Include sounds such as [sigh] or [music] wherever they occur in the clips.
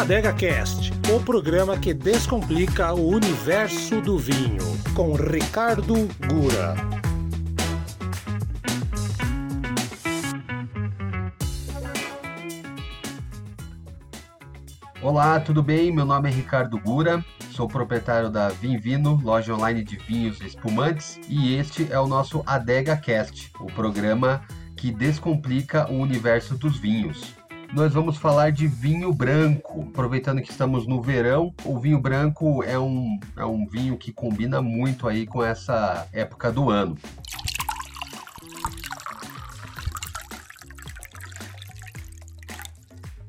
Adega Cast, o programa que descomplica o universo do vinho, com Ricardo Gura. Olá, tudo bem? Meu nome é Ricardo Gura, sou proprietário da Vinvino, loja online de vinhos e espumantes, e este é o nosso Adega Cast, o programa que descomplica o universo dos vinhos nós vamos falar de vinho branco. Aproveitando que estamos no verão, o vinho branco é um, é um vinho que combina muito aí com essa época do ano.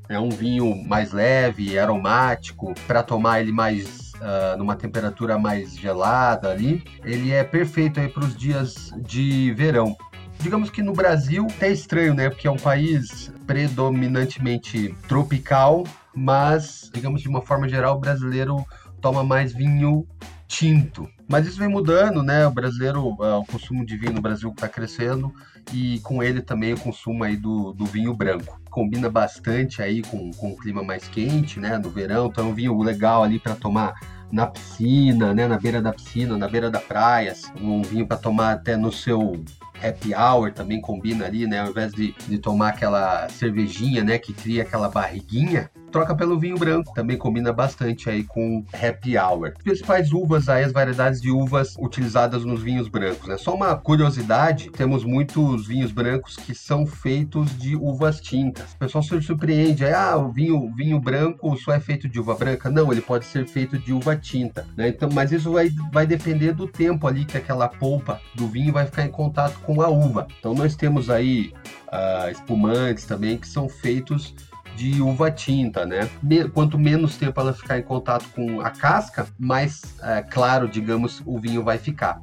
É um vinho mais leve, aromático, para tomar ele mais uh, numa temperatura mais gelada ali. Ele é perfeito aí para os dias de verão digamos que no Brasil é estranho, né? Porque é um país predominantemente tropical, mas, digamos de uma forma geral, o brasileiro toma mais vinho tinto. Mas isso vem mudando, né? O brasileiro, uh, o consumo de vinho no Brasil está crescendo e com ele também o consumo aí do, do vinho branco. Combina bastante aí com, com o clima mais quente, né? No verão, então é um vinho legal ali para tomar na piscina, né? Na beira da piscina, na beira da praia. Assim, um vinho para tomar até no seu happy hour também combina ali, né? Ao invés de, de tomar aquela cervejinha, né? Que cria aquela barriguinha, troca pelo vinho branco. Também combina bastante aí com happy hour. Principais uvas aí, as variedades de uvas utilizadas nos vinhos brancos, né? Só uma curiosidade, temos muitos vinhos brancos que são feitos de uvas tintas. O pessoal se surpreende, aí, ah, o vinho, vinho branco só é feito de uva branca? Não, ele pode ser feito de uva tinta, né? Então, mas isso vai, vai depender do tempo ali que aquela polpa do vinho vai ficar em contato com com a uva. Então nós temos aí uh, espumantes também que são feitos de uva tinta, né? Quanto menos tempo ela ficar em contato com a casca, mais uh, claro, digamos, o vinho vai ficar.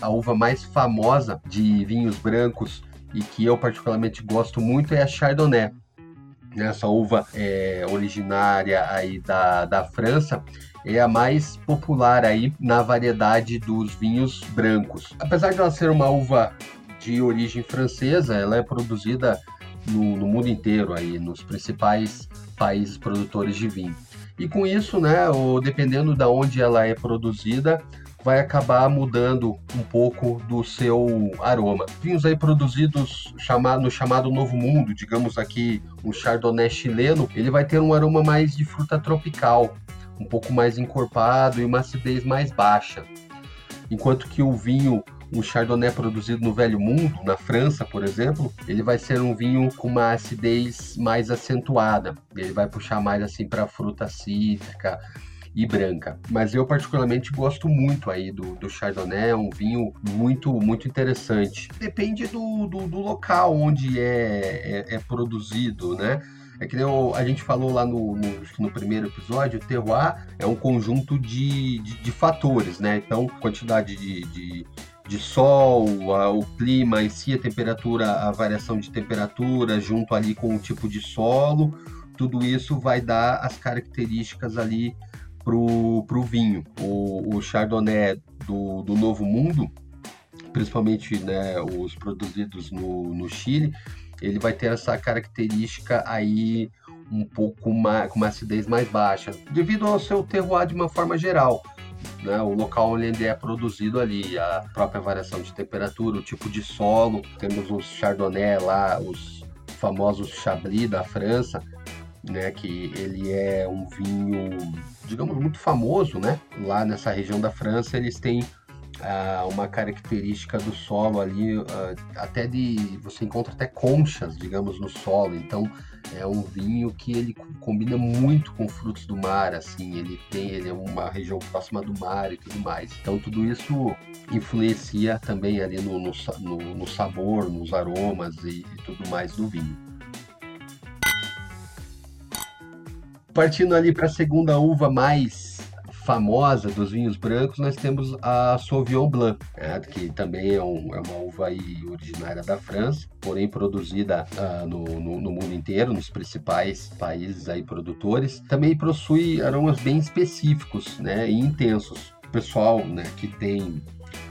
A uva mais famosa de vinhos brancos e que eu particularmente gosto muito é a Chardonnay. Essa uva é originária aí da, da França é a mais popular aí na variedade dos vinhos brancos. Apesar de ela ser uma uva de origem francesa, ela é produzida no, no mundo inteiro aí, nos principais países produtores de vinho. E com isso, né, ou dependendo da onde ela é produzida, vai acabar mudando um pouco do seu aroma. Vinhos aí produzidos chamado, no chamado Novo Mundo, digamos aqui um Chardonnay chileno, ele vai ter um aroma mais de fruta tropical, um pouco mais encorpado e uma acidez mais baixa. Enquanto que o vinho, um Chardonnay produzido no Velho Mundo, na França, por exemplo, ele vai ser um vinho com uma acidez mais acentuada. Ele vai puxar mais assim para fruta cítrica e branca. Mas eu particularmente gosto muito aí do, do Chardonnay, é um vinho muito muito interessante. Depende do, do, do local onde é, é, é produzido, né? É que eu, a gente falou lá no, no, no, primeiro episódio, o terroir é um conjunto de, de, de fatores, né? Então, quantidade de, de, de sol, a, o clima em si, a temperatura, a variação de temperatura, junto ali com o tipo de solo, tudo isso vai dar as características ali pro, pro vinho. O, o Chardonnay do, do Novo Mundo, principalmente né, os produzidos no, no Chile, ele vai ter essa característica aí um pouco mais, com uma acidez mais baixa, devido ao seu terroir de uma forma geral. Né, o local onde ele é produzido ali, a própria variação de temperatura, o tipo de solo. Temos os Chardonnay lá, os famosos Chablis da França, né, que ele é um vinho, digamos, muito famoso, né? Lá nessa região da França, eles têm uma característica do solo ali, até de você encontra até conchas, digamos, no solo. Então é um vinho que ele combina muito com frutos do mar, assim, ele tem, ele é uma região próxima do mar e tudo mais. Então tudo isso influencia também ali no, no, no, no sabor, nos aromas e, e tudo mais do vinho. Partindo ali para a segunda uva mais famosa dos vinhos brancos, nós temos a Sauvignon Blanc, né, que também é, um, é, uma uva originária da França, porém produzida uh, no, no, no, mundo inteiro, nos principais países aí produtores. Também possui aromas bem específicos né, e intensos. O pessoal né, que tem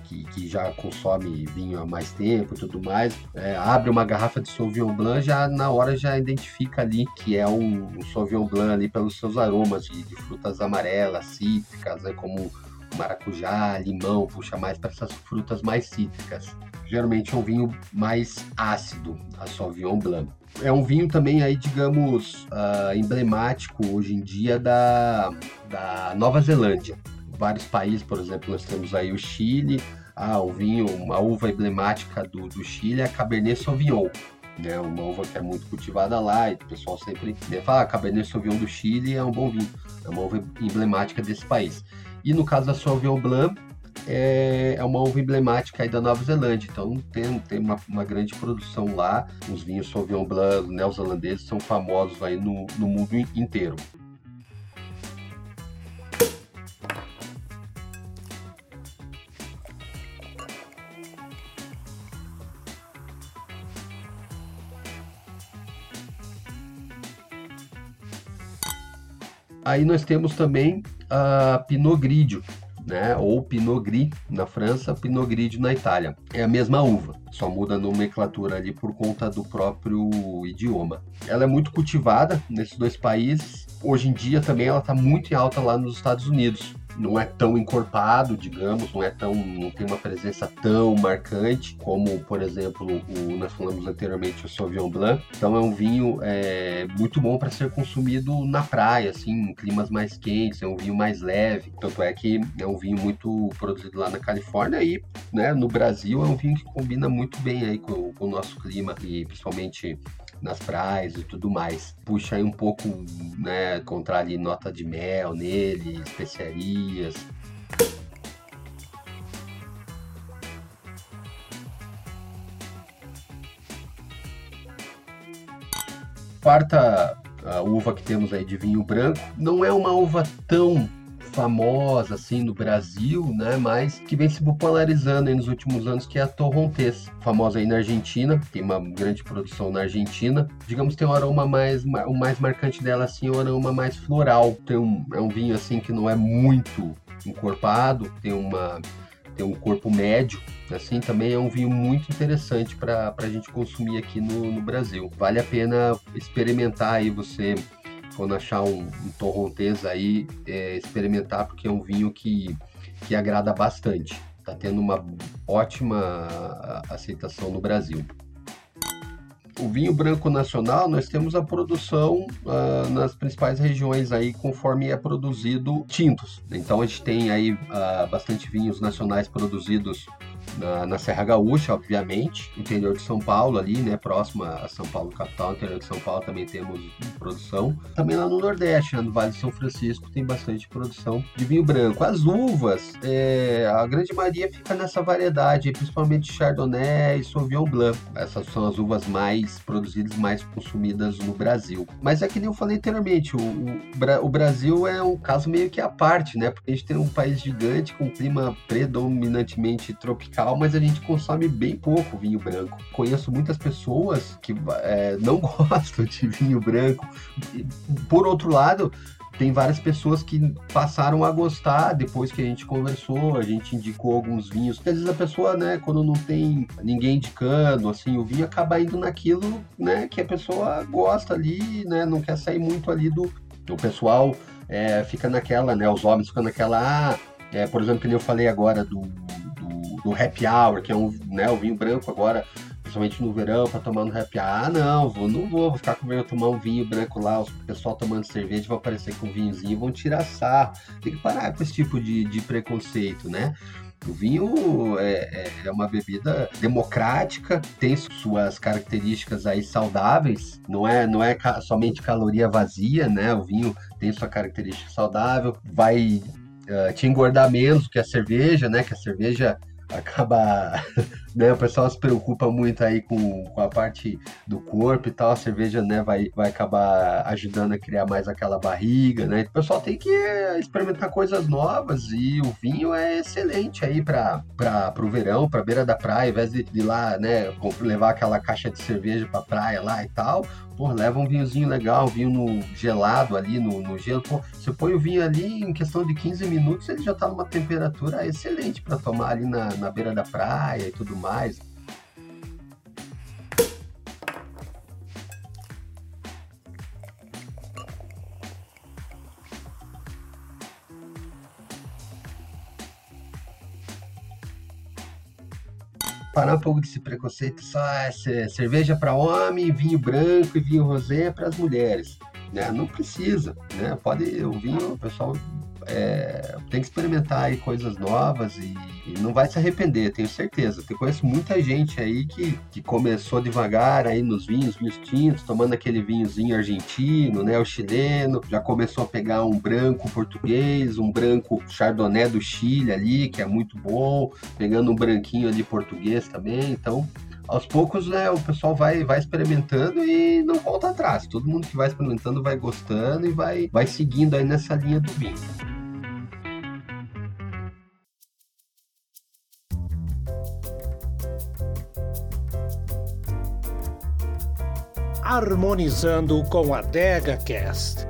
que, que, já consome vinho há mais tempo e tudo mais, é, abre uma garrafa de Sauvignon Blanc, já na hora já identifica ali que é um, um Sauvignon Blanc ali pelos seus aromas de, de frutas amarelas, cítricas, né, como maracujá, limão, puxa mais para essas frutas mais cítricas. Geralmente é um vinho mais ácido, a Sauvignon Blanc. É um vinho também aí, digamos, uh, emblemático hoje em dia da, da Nova Zelândia. Vários países, por exemplo, nós temos aí o Chile, ah, o vinho, uma uva emblemática do, do Chile é a Cabernet Sauvignon. Né, uma uva que é muito cultivada lá, e o pessoal sempre fala, ah, Cabernet Sauvignon do Chile é um bom vinho, é uma uva emblemática desse país. E no caso da Sauvignon Blanc, é, é uma uva emblemática aí da Nova Zelândia, então tem, tem uma, uma grande produção lá. Os vinhos Sauvignon Blanc neozelandeses são famosos aí no, no mundo inteiro. Aí nós temos também a Pinot Grigio, né? Ou Pinot Gris na França, Pinot Grigio na Itália. É a mesma uva, só muda a nomenclatura ali por conta do próprio idioma. Ela é muito cultivada nesses dois países. Hoje em dia também ela está muito em alta lá nos Estados Unidos não é tão encorpado, digamos, não é tão, não tem uma presença tão marcante como, por exemplo, o nós falamos anteriormente o Sauvignon Blanc. Então é um vinho é, muito bom para ser consumido na praia, assim, em climas mais quentes. É um vinho mais leve. Tanto é que é um vinho muito produzido lá na Califórnia e, né, no Brasil é um vinho que combina muito bem aí com, com o nosso clima e principalmente nas praias e tudo mais. Puxa aí um pouco, né, encontrar ali nota de mel nele, especiarias. Quarta uva que temos aí de vinho branco não é uma uva tão famosa assim no Brasil, né, mas que vem se popularizando nos últimos anos, que é a Torrontés, famosa aí na Argentina, tem uma grande produção na Argentina. Digamos tem um aroma mais o mais marcante dela assim, é um aroma mais floral. Tem um é um vinho assim que não é muito encorpado, tem uma tem um corpo médio, assim, também é um vinho muito interessante para a gente consumir aqui no, no Brasil. Vale a pena experimentar aí você quando achar um, um torrontés aí, é, experimentar, porque é um vinho que, que agrada bastante. Está tendo uma ótima aceitação no Brasil. O vinho branco nacional, nós temos a produção uh, nas principais regiões aí, conforme é produzido tintos. Então a gente tem aí uh, bastante vinhos nacionais produzidos na, na, Serra Gaúcha, obviamente, interior de São Paulo ali, né, próximo a São Paulo capital, interior de São Paulo também temos produção. Também lá no Nordeste, né, no Vale de São Francisco, tem bastante produção de vinho branco. As uvas, é, a grande maioria fica nessa variedade, principalmente Chardonnay e Sauvignon Blanc. Essas são as uvas mais produzidas, mais consumidas no Brasil. Mas é que nem eu falei anteriormente, o, o, o Brasil é um caso meio que à parte, né, porque a gente tem um país gigante com clima predominantemente tropical mas a gente consome bem pouco vinho branco. Conheço muitas pessoas que é, não [laughs] gostam de vinho branco. Por outro lado, tem várias pessoas que passaram a gostar depois que a gente conversou, a gente indicou alguns vinhos. Às vezes a pessoa, né, quando não tem ninguém indicando, assim, o vinho acaba indo naquilo, né, que a pessoa gosta ali, né, não quer sair muito ali do. O pessoal é, fica naquela, né, os homens ficam naquela, ah, é, por exemplo, que eu falei agora do do happy hour, que é um, né, o vinho branco agora, principalmente no verão, para tomar no happy hour. Ah, não, vou, não vou, vou ficar com medo tomar um vinho branco lá, o pessoal tomando cerveja vão aparecer com um vinhozinho vão tirar sarro. Tem que parar com esse tipo de, de preconceito, né? O vinho é, é, é, uma bebida democrática, tem suas características aí saudáveis, não é, não é ca somente caloria vazia, né? O vinho tem sua característica saudável, vai uh, te engordar menos que a cerveja, né? Que a cerveja acaba né? O pessoal se preocupa muito aí com, com a parte do corpo e tal. A cerveja, né, vai, vai acabar ajudando a criar mais aquela barriga, né? O pessoal tem que experimentar coisas novas e o vinho é excelente aí para o verão, para beira da praia, ao invés de, de lá, né, levar aquela caixa de cerveja para praia lá e tal pô, leva um vinhozinho legal, um vinho no gelado ali, no, no gelo. Pô, você põe o vinho ali, em questão de 15 minutos, ele já tá numa temperatura excelente para tomar ali na, na beira da praia e tudo mais. parar um pouco desse preconceito, só é cerveja para homem, vinho branco e vinho rosé para as mulheres. Né? Não precisa, né? Pode o vinho, o pessoal é, tem que experimentar aí coisas novas e, e, não vai se arrepender, tenho certeza. Eu conheço muita gente aí que, que começou devagar aí nos vinhos, vinhos tintos, tomando aquele vinhozinho argentino, né, o chileno, já começou a pegar um branco português, um branco chardonnay do Chile ali, que é muito bom, pegando um branquinho ali português também, então aos poucos, né, o pessoal vai, vai experimentando e não volta atrás. Todo mundo que vai experimentando vai gostando e vai, vai seguindo aí nessa linha do vinho. Harmonizando com a DegaCast.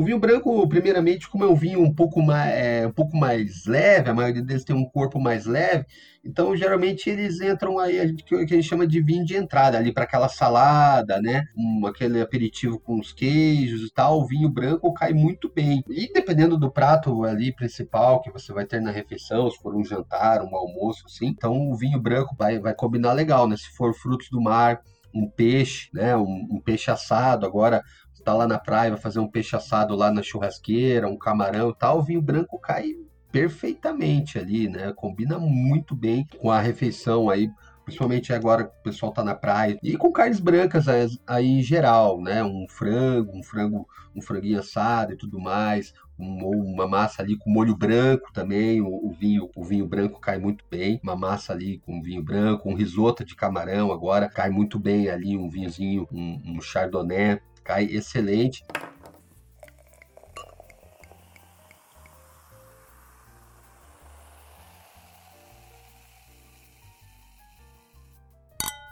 O vinho branco, primeiramente, como é um vinho um pouco mais, é, um pouco mais leve, a maioria deles tem um corpo mais leve, então geralmente eles entram aí, a gente, que a gente chama de vinho de entrada, ali para aquela salada, né? Um, aquele aperitivo com os queijos e tal. O vinho branco cai muito bem. E dependendo do prato ali principal que você vai ter na refeição, se for um jantar, um almoço, assim, então o vinho branco vai, vai combinar legal, né? Se for frutos do mar, um peixe, né? Um, um, peixe assado. Agora, tá lá na praia, vai fazer um peixe assado lá na churrasqueira, um camarão e tal, o vinho branco cai perfeitamente ali, né? Combina muito bem com a refeição aí, principalmente agora que o pessoal tá na praia. E com carnes brancas aí em geral, né? Um frango, um frango, um franguinho assado e tudo mais, um, uma massa ali com molho branco também, o, o, vinho, o vinho branco cai muito bem, uma massa ali com vinho branco, um risoto de camarão agora cai muito bem ali, um vinhozinho, um, um chardonnay cai excelente.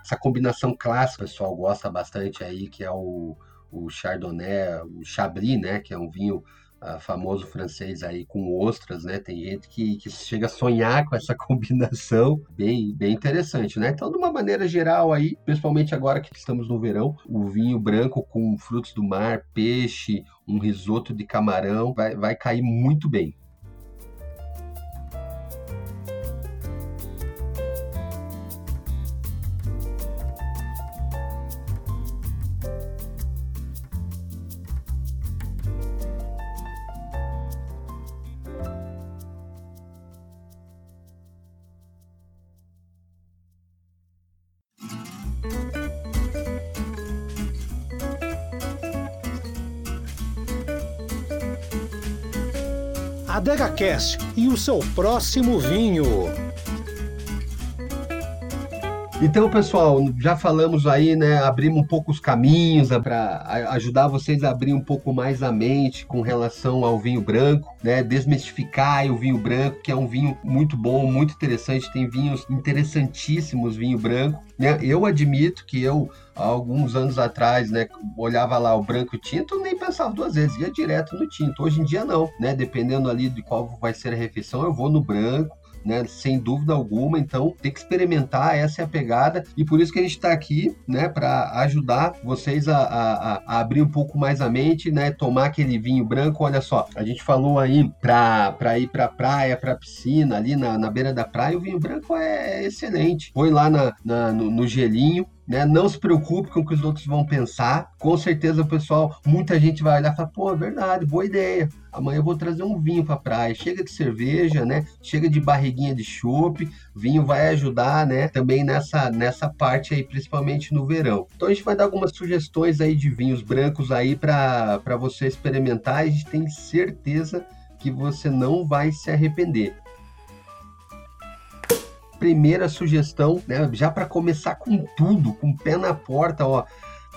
Essa combinação clássica, o pessoal gosta bastante aí, que é o, o Chardonnay, o Chablis, né, que é um vinho famoso francês aí com ostras, né? Tem gente que, que chega a sonhar com essa [laughs] combinação, bem, bem interessante, né? Então, de uma maneira geral aí, principalmente agora que estamos no verão, o vinho branco com frutos do mar, peixe, um risoto de camarão, vai, vai cair muito bem. Adega Cast e o seu próximo vinho. Então, pessoal, já falamos aí, né? Abrimos um pouco os caminhos né, para ajudar vocês a abrir um pouco mais a mente com relação ao vinho branco, né? Desmistificar o vinho branco, que é um vinho muito bom, muito interessante. Tem vinhos interessantíssimos, vinho branco. Né? Eu admito que eu alguns anos atrás, né, olhava lá o branco e tinto, nem pensava duas vezes, ia direto no tinto. Hoje em dia não, né? Dependendo ali de qual vai ser a refeição, eu vou no branco, né? Sem dúvida alguma. Então, tem que experimentar, essa é a pegada. E por isso que a gente está aqui, né? Para ajudar vocês a, a, a, abrir um pouco mais a mente, né? Tomar aquele vinho branco. Olha só, a gente falou aí para ir para praia, para piscina, ali na, na beira da praia, o vinho branco é excelente. Põe lá na, na no, no gelinho, né? Não se preocupe com o que os outros vão pensar. Com certeza pessoal, muita gente vai olhar e falar, pô, é verdade, boa ideia. Amanhã eu vou trazer um vinho para praia. Chega de cerveja, né? Chega de barriguinha de chopp. Vinho vai ajudar, né? Também nessa, nessa parte aí, principalmente no verão. Então a gente vai dar algumas sugestões aí de vinhos brancos aí para você experimentar. A gente tem certeza que você não vai se arrepender primeira sugestão, né, já para começar com tudo, com o pé na porta, ó.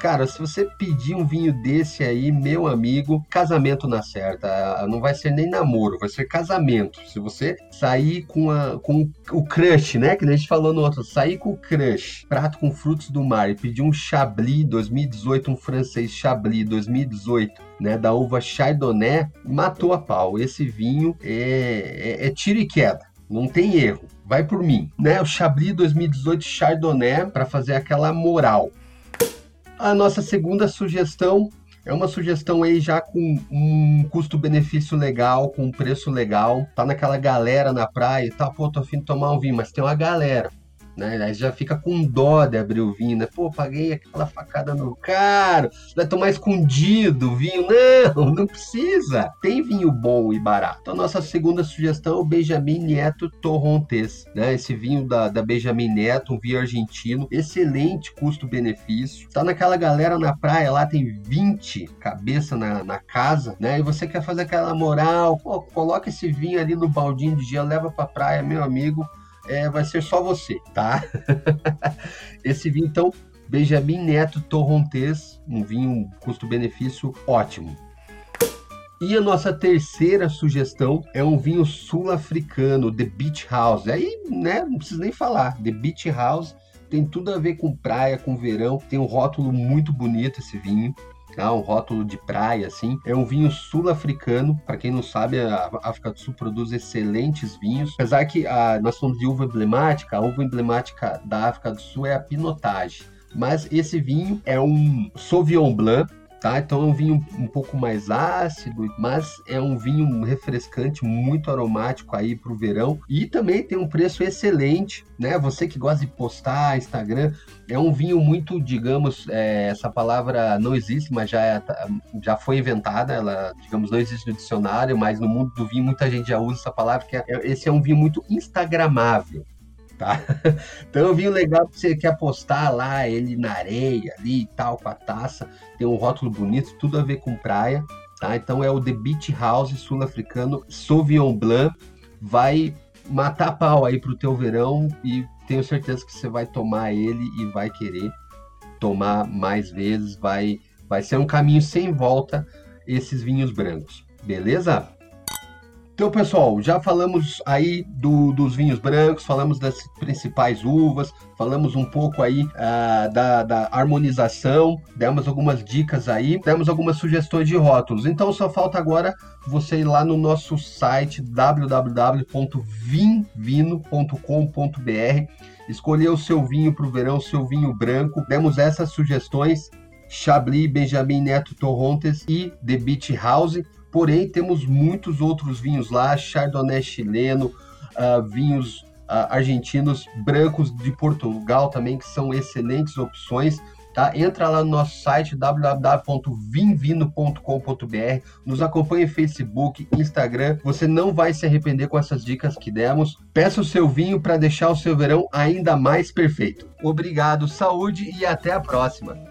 Cara, se você pedir um vinho desse aí, meu amigo, casamento na certa. Não vai ser nem namoro, vai ser casamento. Se você sair com, a, com o crush, né? Que a gente falou no outro, sair com o crush, prato com frutos do mar e pedir um Chablis 2018, um francês Chablis 2018, né? Da uva Chardonnay, matou a pau. Esse vinho é, é, é tiro e queda, não tem erro vai por mim, né? O Chablis 2018 Chardonnay para fazer aquela moral. A nossa segunda sugestão é uma sugestão aí já com um custo-benefício legal, com um preço legal. Tá naquela galera na praia tá, pô, tô afim de tomar um vinho, mas tem uma galera né? Aí já fica com dó de abrir o vinho, né? Pô, paguei aquela facada no caro, vai tomar escondido o vinho. Não, não precisa. Tem vinho bom e barato. Então, nossa segunda sugestão é o Benjamin Neto Torrontes, né? Esse vinho da, da Benjamin Neto, um vinho argentino, excelente custo-benefício. Tá naquela galera na praia lá, tem 20 cabeça na, na casa, né? E você quer fazer aquela moral, pô, coloca esse vinho ali no baldinho de gelo, leva pra praia, meu amigo é, vai ser só você, tá? [laughs] Esse vinho, então, Benjamin Neto Torrontés, um vinho custo-benefício ótimo. E a nossa terceira sugestão é um vinho sul-africano, The Beach House. Aí, né, não preciso nem falar. The Beach House tem tudo a ver com praia, com verão. Tem um rótulo muito bonito esse vinho tá? um rótulo de praia, assim. É um vinho sul-africano. Para quem não sabe, a África do Sul produz excelentes vinhos. Apesar que a, nós somos de uva emblemática, a uva emblemática da África do Sul é a Pinotage. Mas esse vinho é um Sauvignon Blanc, tá? Então é um vinho um pouco mais ácido, mas é um vinho refrescante, muito aromático aí para o verão e também tem um preço excelente, né? Você que gosta de postar Instagram, é um vinho muito, digamos, é, essa palavra não existe, mas já, é, já foi inventada, ela, digamos, não existe no dicionário, mas no mundo do vinho muita gente já usa essa palavra, que é, esse é um vinho muito instagramável tá? [laughs] Então é um vinho legal que você quer postar lá, ele na areia ali e tal, com a taça, tem um rótulo bonito, tudo a ver com praia, tá? Então é o The Beach House sul-africano Sauvignon Blanc, vai matar pau aí pro teu verão e tenho certeza que você vai tomar ele e vai querer tomar mais vezes, vai, vai ser um caminho sem volta esses vinhos brancos, beleza? Então, pessoal, já falamos aí do, dos vinhos brancos, falamos das principais uvas, falamos um pouco aí uh, da, da, harmonização, demos algumas dicas aí, demos algumas sugestões de rótulos. Então, só falta agora você ir lá no nosso site www.vinvino.com.br, escolher o seu vinho para o verão, o seu vinho branco. Demos essas sugestões: Chablis, Benjamin Neto Torrontes e The Beach House. Porém, temos muitos outros vinhos lá, Chardonnay chileno, uh, vinhos uh, argentinos, brancos de Portugal também, que são excelentes opções. Tá? Entra lá no nosso site www.vinvino.com.br, nos acompanhe Facebook, Instagram. Você não vai se arrepender com essas dicas que demos. Peça o seu vinho para deixar o seu verão ainda mais perfeito. Obrigado, saúde e até a próxima.